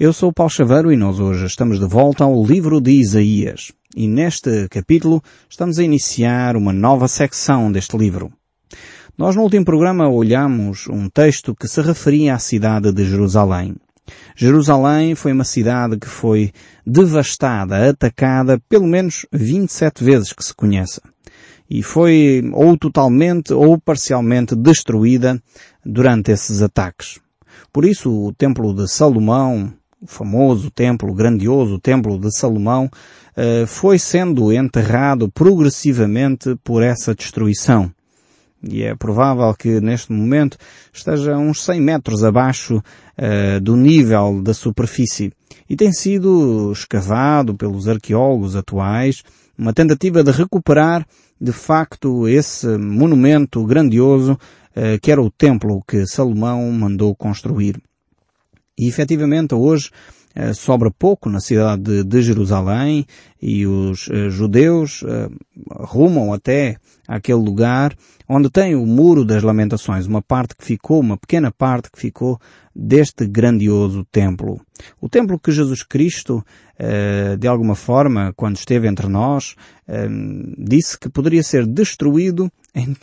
Eu sou o Paulo Chaveiro e nós hoje estamos de volta ao livro de Isaías. E neste capítulo estamos a iniciar uma nova secção deste livro. Nós no último programa olhamos um texto que se referia à cidade de Jerusalém. Jerusalém foi uma cidade que foi devastada, atacada pelo menos 27 vezes que se conhece. E foi ou totalmente ou parcialmente destruída durante esses ataques. Por isso o Templo de Salomão, o famoso templo, o grandioso templo de Salomão, eh, foi sendo enterrado progressivamente por essa destruição. E é provável que neste momento esteja uns 100 metros abaixo uh, do nível da superfície. E tem sido escavado pelos arqueólogos atuais uma tentativa de recuperar de facto esse monumento grandioso uh, que era o templo que Salomão mandou construir. E efetivamente hoje uh, sobra pouco na cidade de, Jerusalém e os uh, judeus uh, rumam até aquele lugar onde tem o Muro das Lamentações, uma parte que ficou, uma pequena parte que ficou deste grandioso templo. O templo que Jesus Cristo, de alguma forma, quando esteve entre nós, disse que poderia ser destruído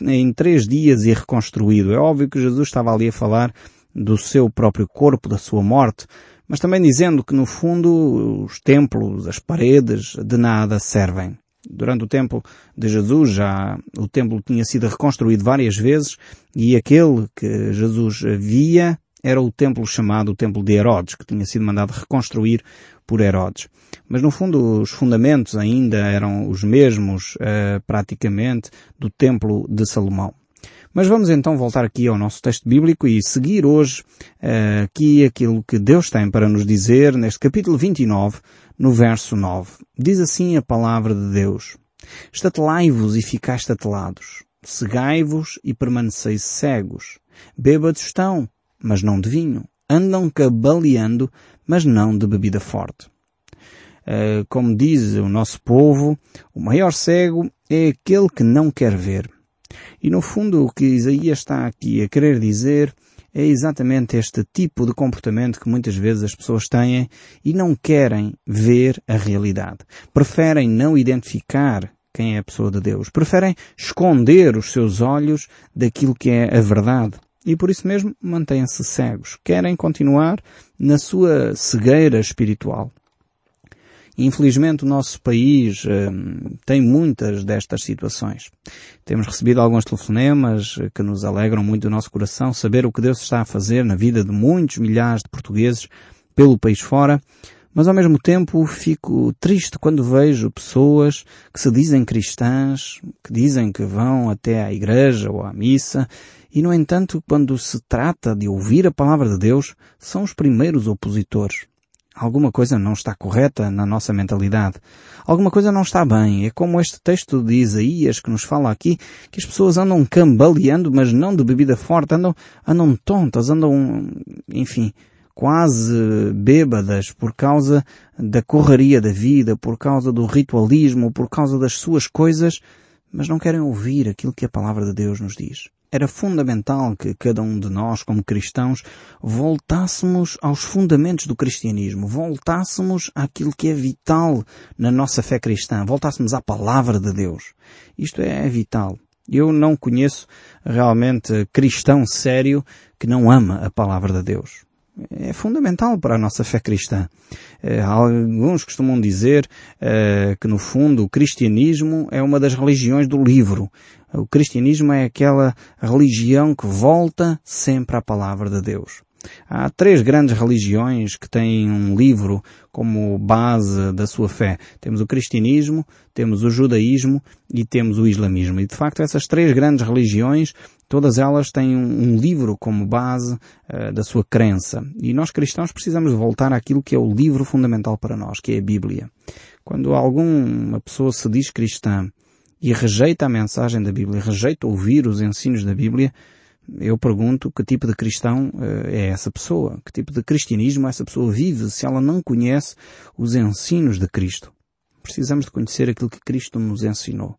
em três dias e reconstruído. É óbvio que Jesus estava ali a falar do seu próprio corpo, da sua morte, mas também dizendo que no fundo os templos, as paredes, de nada servem. Durante o tempo de Jesus já o templo tinha sido reconstruído várias vezes e aquele que Jesus via era o templo chamado o Templo de Herodes, que tinha sido mandado reconstruir por Herodes. Mas no fundo os fundamentos ainda eram os mesmos uh, praticamente do Templo de Salomão. Mas vamos então voltar aqui ao nosso texto bíblico e seguir hoje uh, aqui aquilo que Deus tem para nos dizer neste capítulo 29, no verso 9. Diz assim a palavra de Deus. Estatelai-vos e ficai estatelados. Cegai-vos e permaneceis cegos. Bêbados estão, mas não de vinho. Andam cabaleando, mas não de bebida forte. Uh, como diz o nosso povo, o maior cego é aquele que não quer ver. E no fundo o que Isaías está aqui a querer dizer é exatamente este tipo de comportamento que muitas vezes as pessoas têm e não querem ver a realidade. Preferem não identificar quem é a pessoa de Deus. Preferem esconder os seus olhos daquilo que é a verdade. E por isso mesmo mantêm-se cegos. Querem continuar na sua cegueira espiritual. Infelizmente o nosso país hum, tem muitas destas situações. Temos recebido alguns telefonemas eh, que nos alegram muito o nosso coração saber o que Deus está a fazer na vida de muitos milhares de portugueses pelo país fora, mas ao mesmo tempo fico triste quando vejo pessoas que se dizem cristãs, que dizem que vão até à igreja ou à missa, e no entanto, quando se trata de ouvir a palavra de Deus, são os primeiros opositores. Alguma coisa não está correta na nossa mentalidade. Alguma coisa não está bem. É como este texto de Isaías que nos fala aqui, que as pessoas andam cambaleando, mas não de bebida forte, andam, andam tontas, andam, enfim, quase bêbadas por causa da correria da vida, por causa do ritualismo, por causa das suas coisas, mas não querem ouvir aquilo que a palavra de Deus nos diz. Era fundamental que cada um de nós, como cristãos, voltássemos aos fundamentos do cristianismo, voltássemos àquilo que é vital na nossa fé cristã, voltássemos à palavra de Deus. Isto é vital. Eu não conheço realmente cristão sério que não ama a palavra de Deus é fundamental para a nossa fé cristã. Eh, alguns costumam dizer uh, que no fundo o cristianismo é uma das religiões do livro. O cristianismo é aquela religião que volta sempre à palavra de Deus. Há três grandes religiões que têm um livro como base da sua fé. Temos o cristianismo, temos o judaísmo e temos o islamismo. E de facto essas três grandes religiões, todas elas têm um, livro como base uh, da sua crença. E nós cristãos precisamos voltar àquilo que é o livro fundamental para nós, que é a Bíblia. Quando alguma pessoa se diz cristã e rejeita a mensagem da Bíblia, rejeita ouvir os ensinos da Bíblia, eu pergunto que tipo de cristão uh, é essa pessoa, que tipo de cristianismo essa pessoa vive se ela não conhece os ensinos de Cristo. Precisamos de conhecer aquilo que Cristo nos ensinou.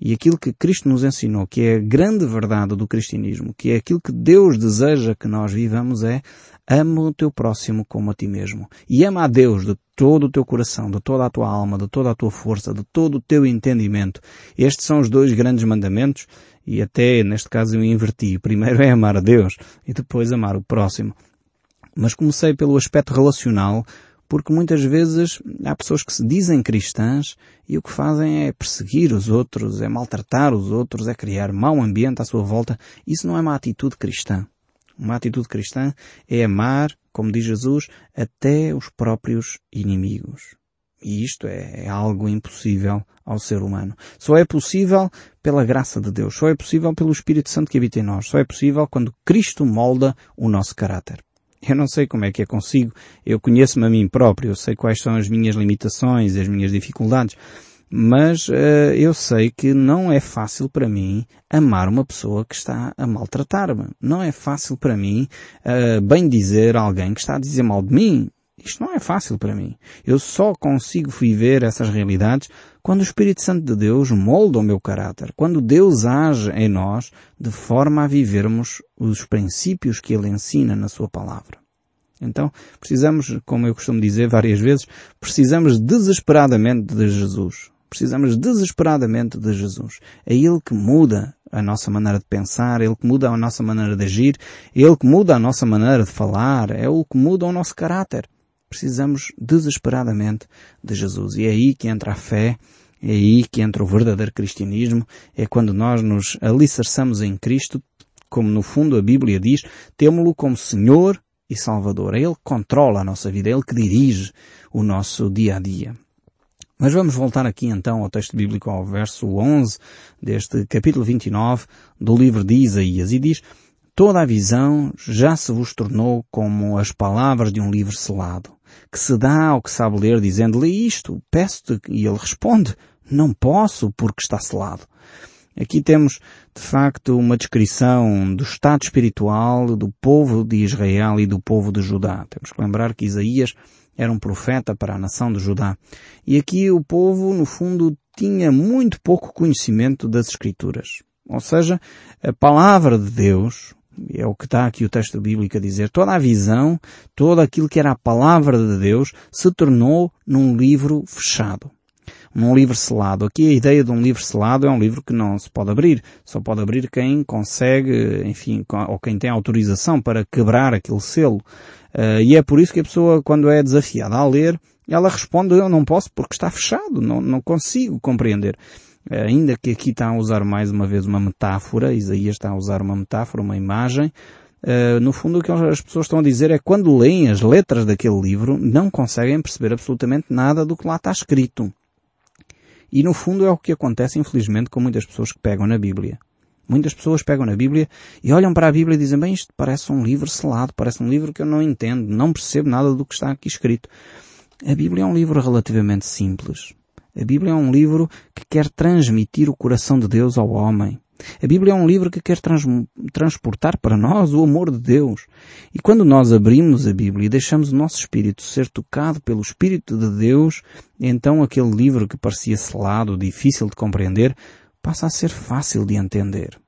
E aquilo que Cristo nos ensinou, que é a grande verdade do cristianismo, que é aquilo que Deus deseja que nós vivamos, é ama o teu próximo como a ti mesmo. E ama a Deus de todo o teu coração, de toda a tua alma, de toda a tua força, de todo o teu entendimento. Estes são os dois grandes mandamentos e até neste caso eu inverti. Primeiro é amar a Deus e depois amar o próximo. Mas comecei pelo aspecto relacional porque muitas vezes há pessoas que se dizem cristãs e o que fazem é perseguir os outros, é maltratar os outros, é criar mau ambiente à sua volta. Isso não é uma atitude cristã. Uma atitude cristã é amar, como diz Jesus, até os próprios inimigos. E isto é, é, algo impossível ao ser humano. Só é possível pela graça de Deus. Só é possível pelo Espírito Santo que habita em nós. Só é possível quando Cristo molda o nosso caráter. Eu não sei como é que é consigo. Eu conheço-me a mim próprio. Eu sei quais são as minhas limitações, as minhas dificuldades. Mas uh, eu sei que não é fácil para mim amar uma pessoa que está a maltratar-me. Não é fácil para mim uh, bem dizer alguém que está a dizer mal de mim. Isto não é fácil para mim. Eu só consigo viver essas realidades quando o Espírito Santo de Deus molda o meu caráter, quando Deus age em nós de forma a vivermos os princípios que Ele ensina na Sua palavra. Então, precisamos, como eu costumo dizer várias vezes, precisamos desesperadamente de Jesus. Precisamos desesperadamente de Jesus. É Ele que muda a nossa maneira de pensar, é Ele que muda a nossa maneira de agir, é Ele que muda a nossa maneira de falar, é Ele que muda o nosso caráter precisamos desesperadamente de Jesus. E é aí que entra a fé, é aí que entra o verdadeiro cristianismo, é quando nós nos alicerçamos em Cristo, como no fundo a Bíblia diz, temo-lo como Senhor e Salvador. É Ele que controla a nossa vida, é Ele que dirige o nosso dia a dia. Mas vamos voltar aqui então ao texto bíblico, ao verso 11 deste capítulo 29 do livro de Isaías e diz Toda a visão já se vos tornou como as palavras de um livro selado que se dá ao que sabe ler dizendo-lhe isto, peço-te, e ele responde, não posso porque está selado. Aqui temos, de facto, uma descrição do estado espiritual do povo de Israel e do povo de Judá. Temos que lembrar que Isaías era um profeta para a nação de Judá. E aqui o povo, no fundo, tinha muito pouco conhecimento das Escrituras. Ou seja, a palavra de Deus, é o que está aqui o texto bíblico a dizer, toda a visão, todo aquilo que era a palavra de Deus se tornou num livro fechado. Num livro selado. Aqui a ideia de um livro selado é um livro que não se pode abrir. Só pode abrir quem consegue, enfim, ou quem tem autorização para quebrar aquele selo. Uh, e é por isso que a pessoa, quando é desafiada a ler, ela responde, eu não posso porque está fechado, não, não consigo compreender. Ainda que aqui está a usar mais uma vez uma metáfora, Isaías está a usar uma metáfora, uma imagem, Uh, no fundo o que as pessoas estão a dizer é quando leem as letras daquele livro não conseguem perceber absolutamente nada do que lá está escrito. E no fundo é o que acontece infelizmente com muitas pessoas que pegam na Bíblia. Muitas pessoas pegam na Bíblia e olham para a Bíblia e dizem, bem, isto parece um livro selado, parece um livro que eu não entendo, não percebo nada do que está aqui escrito. A Bíblia é um livro relativamente simples. A Bíblia é um livro que quer transmitir o coração de Deus ao homem. A Bíblia é um livro que quer trans transportar para nós o amor de Deus. E quando nós abrimos a Bíblia e deixamos o nosso espírito ser tocado pelo Espírito de Deus, então aquele livro que parecia selado, difícil de compreender, passa a ser fácil de entender.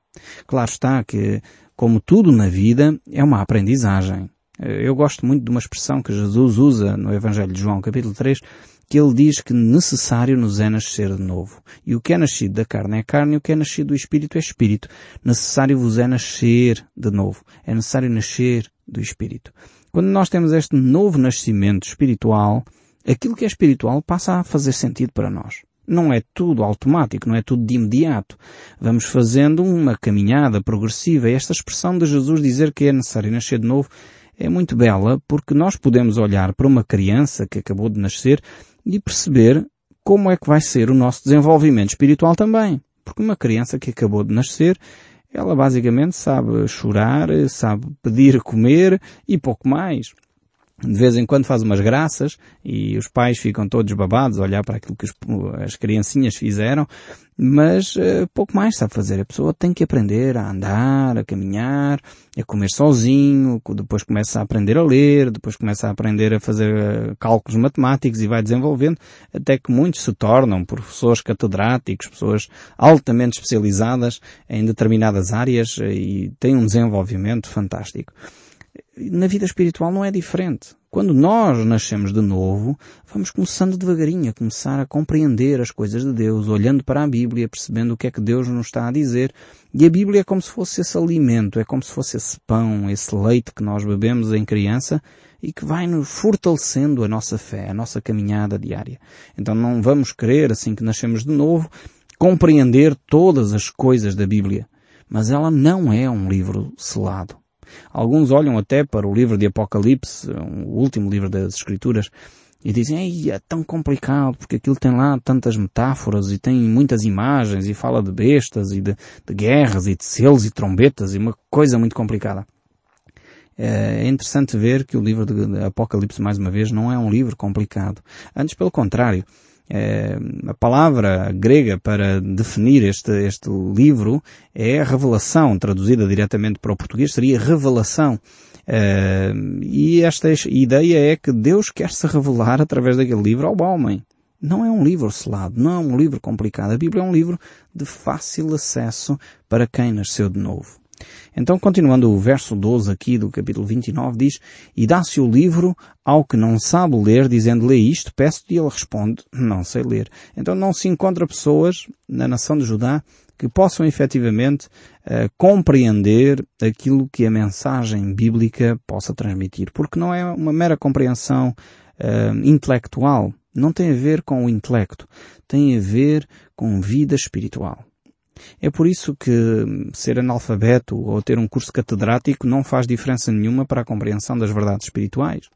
Claro está que, como tudo na vida, é uma aprendizagem. Eu gosto muito de uma expressão que Jesus usa no Evangelho de João, capítulo 3, que ele diz que necessário nos é nascer de novo. E o que é nascido da carne é carne, e o que é nascido do espírito é espírito. Necessário vos é nascer de novo. É necessário nascer do espírito. Quando nós temos este novo nascimento espiritual, aquilo que é espiritual passa a fazer sentido para nós. Não é tudo automático, não é tudo de imediato. Vamos fazendo uma caminhada progressiva. Esta expressão de Jesus dizer que é necessário nascer de novo é muito bela porque nós podemos olhar para uma criança que acabou de nascer e perceber como é que vai ser o nosso desenvolvimento espiritual também. Porque uma criança que acabou de nascer, ela basicamente sabe chorar, sabe pedir comer e pouco mais de vez em quando faz umas graças e os pais ficam todos babados a olhar para aquilo que as criancinhas fizeram, mas uh, pouco mais sabe fazer. A pessoa tem que aprender a andar, a caminhar, a comer sozinho, depois começa a aprender a ler, depois começa a aprender a fazer uh, cálculos matemáticos e vai desenvolvendo, até que muitos se tornam professores catedráticos, pessoas altamente especializadas em determinadas áreas uh, e têm um desenvolvimento fantástico na vida espiritual não é diferente. Quando nós nascemos de novo, vamos começando devagarinho a começar a compreender as coisas de Deus, olhando para a Bíblia, percebendo o que é que Deus nos está a dizer. E a Bíblia é como se fosse esse alimento, é como se fosse esse pão, esse leite que nós bebemos em criança e que vai nos fortalecendo a nossa fé, a nossa caminhada diária. Então não vamos querer, assim que nascemos de novo, compreender todas as coisas da Bíblia. Mas ela não é um livro selado. Alguns olham até para o livro de Apocalipse, o último livro das Escrituras, e dizem, Ei, é tão complicado, porque aquilo tem lá tantas metáforas e tem muitas imagens e fala de bestas e de, de guerras e de selos e trombetas e uma coisa muito complicada. É interessante ver que o livro de Apocalipse, mais uma vez, não é um livro complicado. Antes, pelo contrário, é, a palavra grega para definir este, este livro é revelação, traduzida diretamente para o português seria revelação. É, e esta ideia é que Deus quer se revelar através daquele livro ao homem. Não é um livro selado, não é um livro complicado. A Bíblia é um livro de fácil acesso para quem nasceu de novo. Então, continuando o verso 12 aqui do capítulo 29, diz, E dá-se o livro ao que não sabe ler, dizendo, lê isto, peço-te, e ele responde, não sei ler. Então não se encontra pessoas na nação de Judá que possam efetivamente uh, compreender aquilo que a mensagem bíblica possa transmitir. Porque não é uma mera compreensão uh, intelectual. Não tem a ver com o intelecto. Tem a ver com vida espiritual. É por isso que ser analfabeto ou ter um curso catedrático não faz diferença nenhuma para a compreensão das verdades espirituais.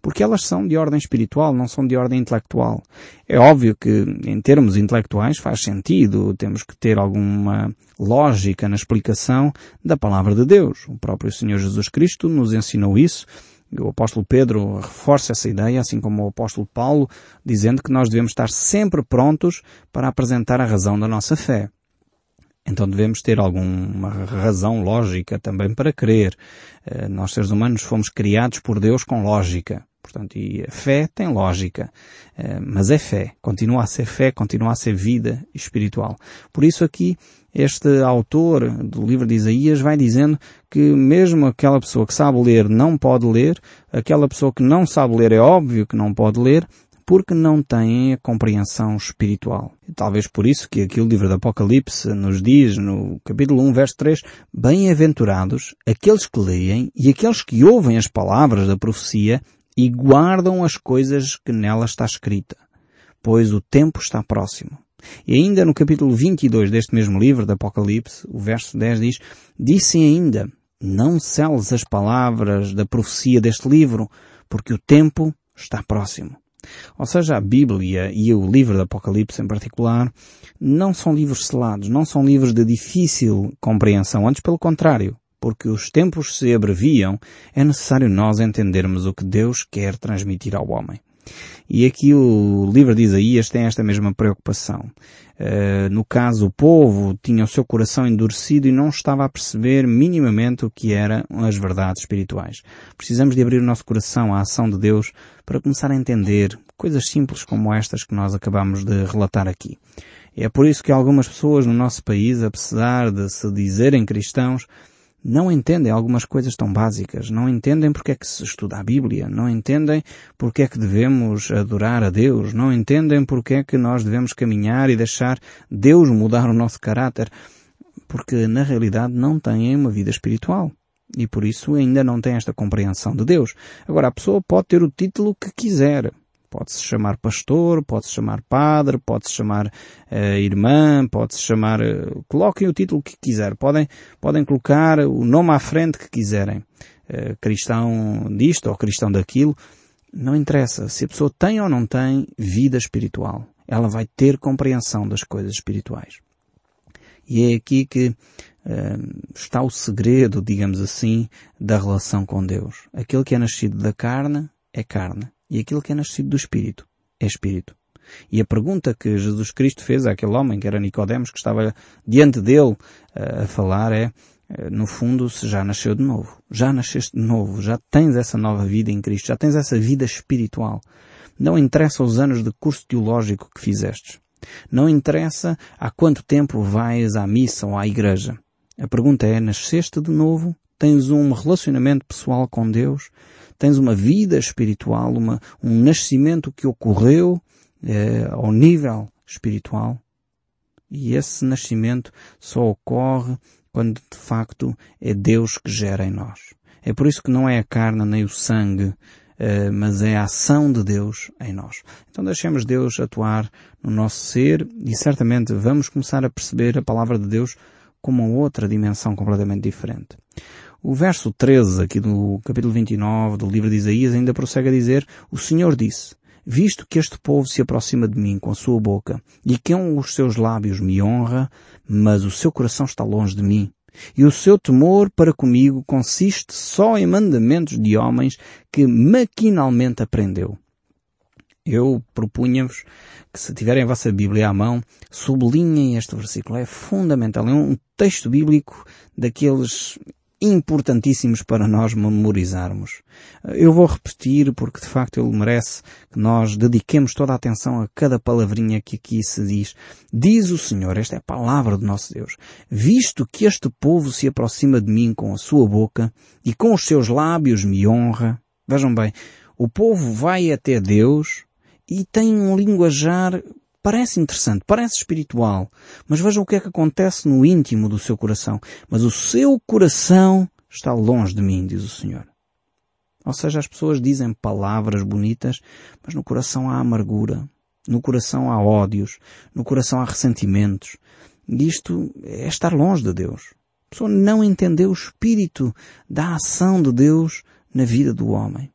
Porque elas são de ordem espiritual, não são de ordem intelectual. É óbvio que, em termos intelectuais, faz sentido, temos que ter alguma lógica na explicação da palavra de Deus. O próprio Senhor Jesus Cristo nos ensinou isso o apóstolo Pedro reforça essa ideia, assim como o apóstolo Paulo, dizendo que nós devemos estar sempre prontos para apresentar a razão da nossa fé. Então devemos ter alguma razão lógica também para crer. Eh, nós seres humanos fomos criados por Deus com lógica. Portanto, e a fé tem lógica. Eh, mas é fé. Continua a ser fé, continua a ser vida espiritual. Por isso aqui, este autor do livro de Isaías vai dizendo que mesmo aquela pessoa que sabe ler não pode ler, aquela pessoa que não sabe ler é óbvio que não pode ler, porque não têm a compreensão espiritual. Talvez por isso que aqui o livro do Apocalipse nos diz no capítulo 1, verso 3, Bem-aventurados aqueles que leem e aqueles que ouvem as palavras da profecia e guardam as coisas que nela está escrita, pois o tempo está próximo. E ainda no capítulo 22 deste mesmo livro do Apocalipse, o verso 10 diz, Disse ainda, não seles as palavras da profecia deste livro, porque o tempo está próximo. Ou seja, a Bíblia e o livro do Apocalipse em particular não são livros selados, não são livros de difícil compreensão, antes pelo contrário, porque os tempos se abreviam, é necessário nós entendermos o que Deus quer transmitir ao homem. E aqui o livro de Isaías tem esta mesma preocupação. Uh, no caso, o povo tinha o seu coração endurecido e não estava a perceber minimamente o que eram as verdades espirituais. Precisamos de abrir o nosso coração à ação de Deus para começar a entender coisas simples como estas que nós acabamos de relatar aqui. É por isso que algumas pessoas no nosso país, apesar de se dizerem cristãos, não entendem algumas coisas tão básicas, não entendem porque é que se estuda a Bíblia, não entendem porque é que devemos adorar a Deus, não entendem porque é que nós devemos caminhar e deixar Deus mudar o nosso caráter, porque na realidade não têm uma vida espiritual. E por isso ainda não têm esta compreensão de Deus. Agora, a pessoa pode ter o título que quiser, Pode-se chamar pastor, pode-se chamar padre, pode-se chamar uh, irmã, pode-se chamar... Uh, coloquem o título que quiser. Podem, podem colocar o nome à frente que quiserem. Uh, cristão disto ou cristão daquilo. Não interessa. Se a pessoa tem ou não tem vida espiritual, ela vai ter compreensão das coisas espirituais. E é aqui que uh, está o segredo, digamos assim, da relação com Deus. Aquele que é nascido da carne é carne. E aquilo que é nascido do Espírito é Espírito. E a pergunta que Jesus Cristo fez àquele homem, que era Nicodemos, que estava diante dele eh, a falar é, eh, no fundo, se já nasceu de novo. Já nasceste de novo. Já tens essa nova vida em Cristo. Já tens essa vida espiritual. Não interessa os anos de curso teológico que fizestes. Não interessa há quanto tempo vais à missa ou à igreja. A pergunta é, nasceste de novo? Tens um relacionamento pessoal com Deus? Tens uma vida espiritual, uma, um nascimento que ocorreu eh, ao nível espiritual? E esse nascimento só ocorre quando de facto é Deus que gera em nós. É por isso que não é a carne nem o sangue, eh, mas é a ação de Deus em nós. Então deixemos Deus atuar no nosso ser e certamente vamos começar a perceber a palavra de Deus com uma outra dimensão completamente diferente. O verso 13 aqui do capítulo 29 do livro de Isaías ainda prossegue a dizer, o Senhor disse, visto que este povo se aproxima de mim com a sua boca e que com os seus lábios me honra, mas o seu coração está longe de mim, e o seu temor para comigo consiste só em mandamentos de homens que maquinalmente aprendeu. Eu propunha-vos que se tiverem a vossa Bíblia à mão, sublinhem este versículo. É fundamental. É um texto bíblico daqueles importantíssimos para nós memorizarmos. Eu vou repetir porque de facto ele merece que nós dediquemos toda a atenção a cada palavrinha que aqui se diz. Diz o Senhor, esta é a palavra do nosso Deus, visto que este povo se aproxima de mim com a sua boca e com os seus lábios me honra. Vejam bem, o povo vai até Deus e tem um linguajar Parece interessante, parece espiritual, mas vejam o que é que acontece no íntimo do seu coração. Mas o seu coração está longe de mim, diz o Senhor. Ou seja, as pessoas dizem palavras bonitas, mas no coração há amargura, no coração há ódios, no coração há ressentimentos. E isto é estar longe de Deus. A pessoa não entendeu o espírito da ação de Deus na vida do homem.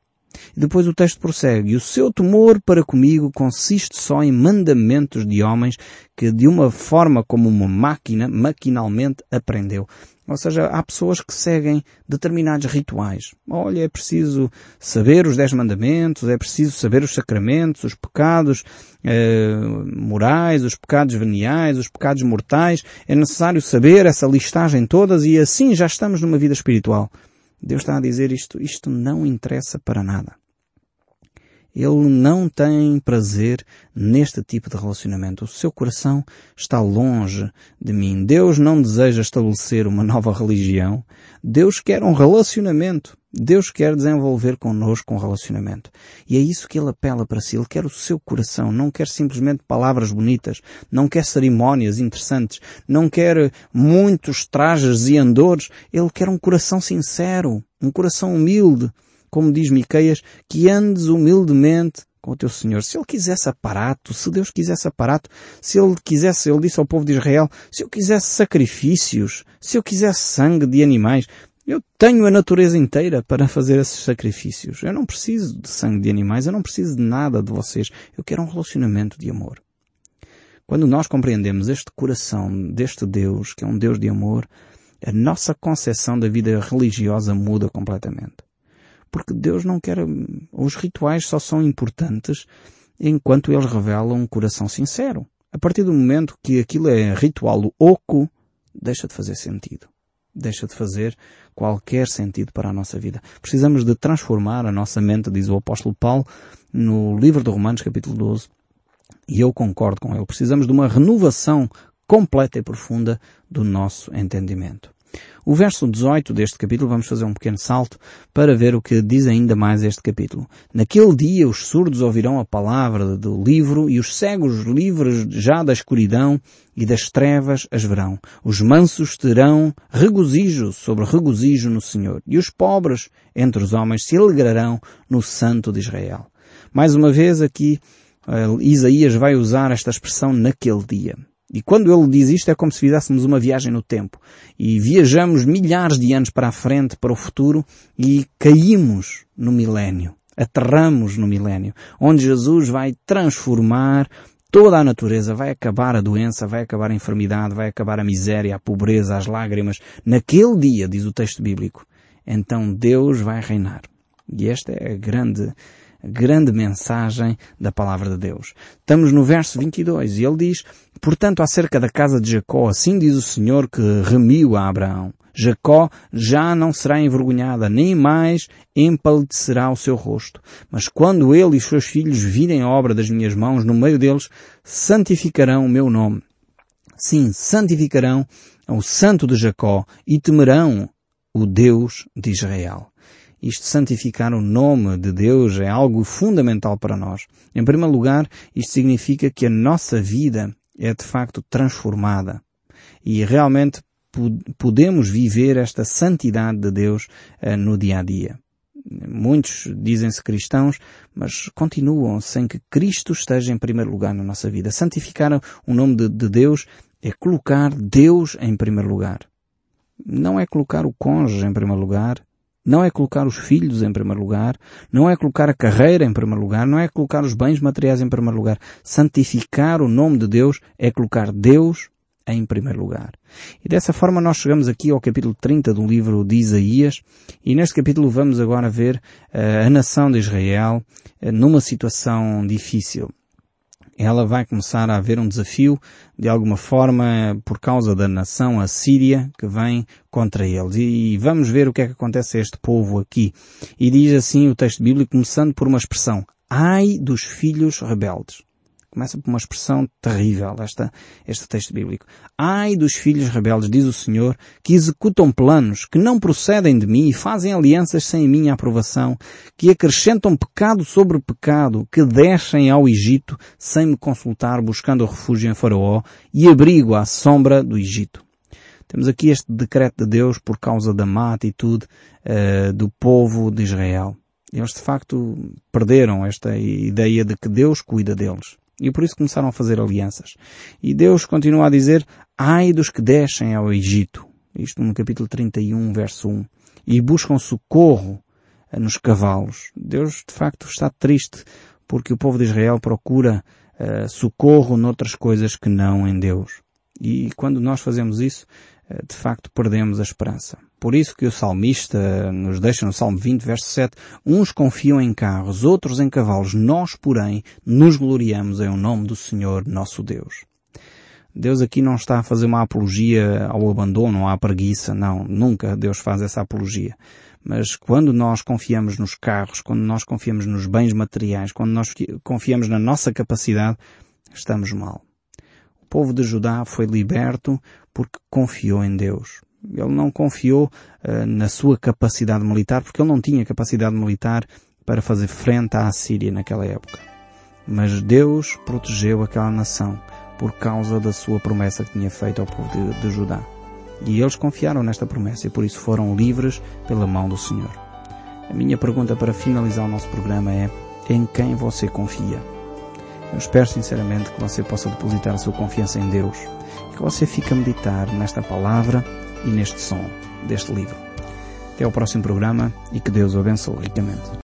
Depois o texto prossegue, e o seu temor para comigo consiste só em mandamentos de homens que de uma forma como uma máquina, maquinalmente aprendeu. Ou seja, há pessoas que seguem determinados rituais. Olha, é preciso saber os dez mandamentos, é preciso saber os sacramentos, os pecados eh, morais, os pecados veniais, os pecados mortais. É necessário saber essa listagem todas e assim já estamos numa vida espiritual. Deus está a dizer isto, isto não interessa para nada. Ele não tem prazer neste tipo de relacionamento. O seu coração está longe de mim. Deus não deseja estabelecer uma nova religião. Deus quer um relacionamento. Deus quer desenvolver connosco um relacionamento. E é isso que Ele apela para si. Ele quer o seu coração. Não quer simplesmente palavras bonitas. Não quer cerimónias interessantes. Não quer muitos trajes e andores. Ele quer um coração sincero. Um coração humilde como diz Miqueias, que andes humildemente com o teu Senhor. Se ele quisesse aparato, se Deus quisesse aparato, se ele quisesse, ele disse ao povo de Israel, se eu quisesse sacrifícios, se eu quisesse sangue de animais, eu tenho a natureza inteira para fazer esses sacrifícios. Eu não preciso de sangue de animais, eu não preciso de nada de vocês. Eu quero um relacionamento de amor. Quando nós compreendemos este coração deste Deus, que é um Deus de amor, a nossa concepção da vida religiosa muda completamente. Porque Deus não quer, os rituais só são importantes enquanto eles revelam um coração sincero. A partir do momento que aquilo é ritual oco, deixa de fazer sentido. Deixa de fazer qualquer sentido para a nossa vida. Precisamos de transformar a nossa mente, diz o apóstolo Paulo, no livro de Romanos capítulo 12. E eu concordo com ele. Precisamos de uma renovação completa e profunda do nosso entendimento. O verso 18 deste capítulo, vamos fazer um pequeno salto para ver o que diz ainda mais este capítulo. Naquele dia os surdos ouvirão a palavra do livro e os cegos livres já da escuridão e das trevas as verão. Os mansos terão regozijo sobre regozijo no Senhor e os pobres entre os homens se alegrarão no Santo de Israel. Mais uma vez aqui uh, Isaías vai usar esta expressão naquele dia. E quando ele diz isto é como se fizéssemos uma viagem no tempo. E viajamos milhares de anos para a frente, para o futuro, e caímos no milénio. Aterramos no milénio. Onde Jesus vai transformar toda a natureza, vai acabar a doença, vai acabar a enfermidade, vai acabar a miséria, a pobreza, as lágrimas. Naquele dia, diz o texto bíblico, então Deus vai reinar. E esta é a grande grande mensagem da palavra de Deus. Estamos no verso 22 e ele diz, Portanto, acerca da casa de Jacó, assim diz o Senhor que remiu a Abraão. Jacó já não será envergonhada, nem mais empalidecerá o seu rosto. Mas quando ele e os seus filhos virem a obra das minhas mãos no meio deles, santificarão o meu nome. Sim, santificarão o santo de Jacó e temerão o Deus de Israel. Isto santificar o nome de Deus é algo fundamental para nós. Em primeiro lugar, isto significa que a nossa vida é de facto transformada. E realmente podemos viver esta santidade de Deus uh, no dia a dia. Muitos dizem-se cristãos, mas continuam sem que Cristo esteja em primeiro lugar na nossa vida. Santificar o nome de, de Deus é colocar Deus em primeiro lugar. Não é colocar o cônjuge em primeiro lugar, não é colocar os filhos em primeiro lugar, não é colocar a carreira em primeiro lugar, não é colocar os bens materiais em primeiro lugar. Santificar o nome de Deus é colocar Deus em primeiro lugar. E dessa forma nós chegamos aqui ao capítulo 30 do livro de Isaías e neste capítulo vamos agora ver uh, a nação de Israel uh, numa situação difícil ela vai começar a haver um desafio, de alguma forma, por causa da nação assíria que vem contra eles. E vamos ver o que é que acontece a este povo aqui. E diz assim o texto bíblico, começando por uma expressão, ai dos filhos rebeldes. Começa por uma expressão terrível, esta, este texto bíblico. Ai dos filhos rebeldes, diz o Senhor, que executam planos, que não procedem de mim e fazem alianças sem a minha aprovação, que acrescentam pecado sobre pecado, que descem ao Egito sem me consultar, buscando refúgio em Faraó e abrigo à sombra do Egito. Temos aqui este decreto de Deus por causa da má atitude uh, do povo de Israel. Eles de facto perderam esta ideia de que Deus cuida deles. E por isso começaram a fazer alianças. E Deus continua a dizer, ai dos que descem ao Egito. Isto no capítulo 31, verso 1. E buscam socorro nos cavalos. Deus de facto está triste porque o povo de Israel procura uh, socorro noutras coisas que não em Deus. E quando nós fazemos isso, de facto perdemos a esperança. Por isso que o salmista nos deixa no Salmo 20, verso 7, uns confiam em carros, outros em cavalos, nós, porém, nos gloriamos em o nome do Senhor nosso Deus. Deus aqui não está a fazer uma apologia ao abandono, à preguiça, não, nunca Deus faz essa apologia. Mas quando nós confiamos nos carros, quando nós confiamos nos bens materiais, quando nós confiamos na nossa capacidade, estamos mal. O povo de Judá foi liberto porque confiou em Deus. Ele não confiou uh, na sua capacidade militar, porque ele não tinha capacidade militar para fazer frente à Síria naquela época. Mas Deus protegeu aquela nação por causa da sua promessa que tinha feito ao povo de, de Judá. E eles confiaram nesta promessa e por isso foram livres pela mão do Senhor. A minha pergunta para finalizar o nosso programa é: em quem você confia? Eu espero sinceramente que você possa depositar a sua confiança em Deus que você fique a meditar nesta palavra e neste som deste livro. Até ao próximo programa e que Deus o abençoe ricamente.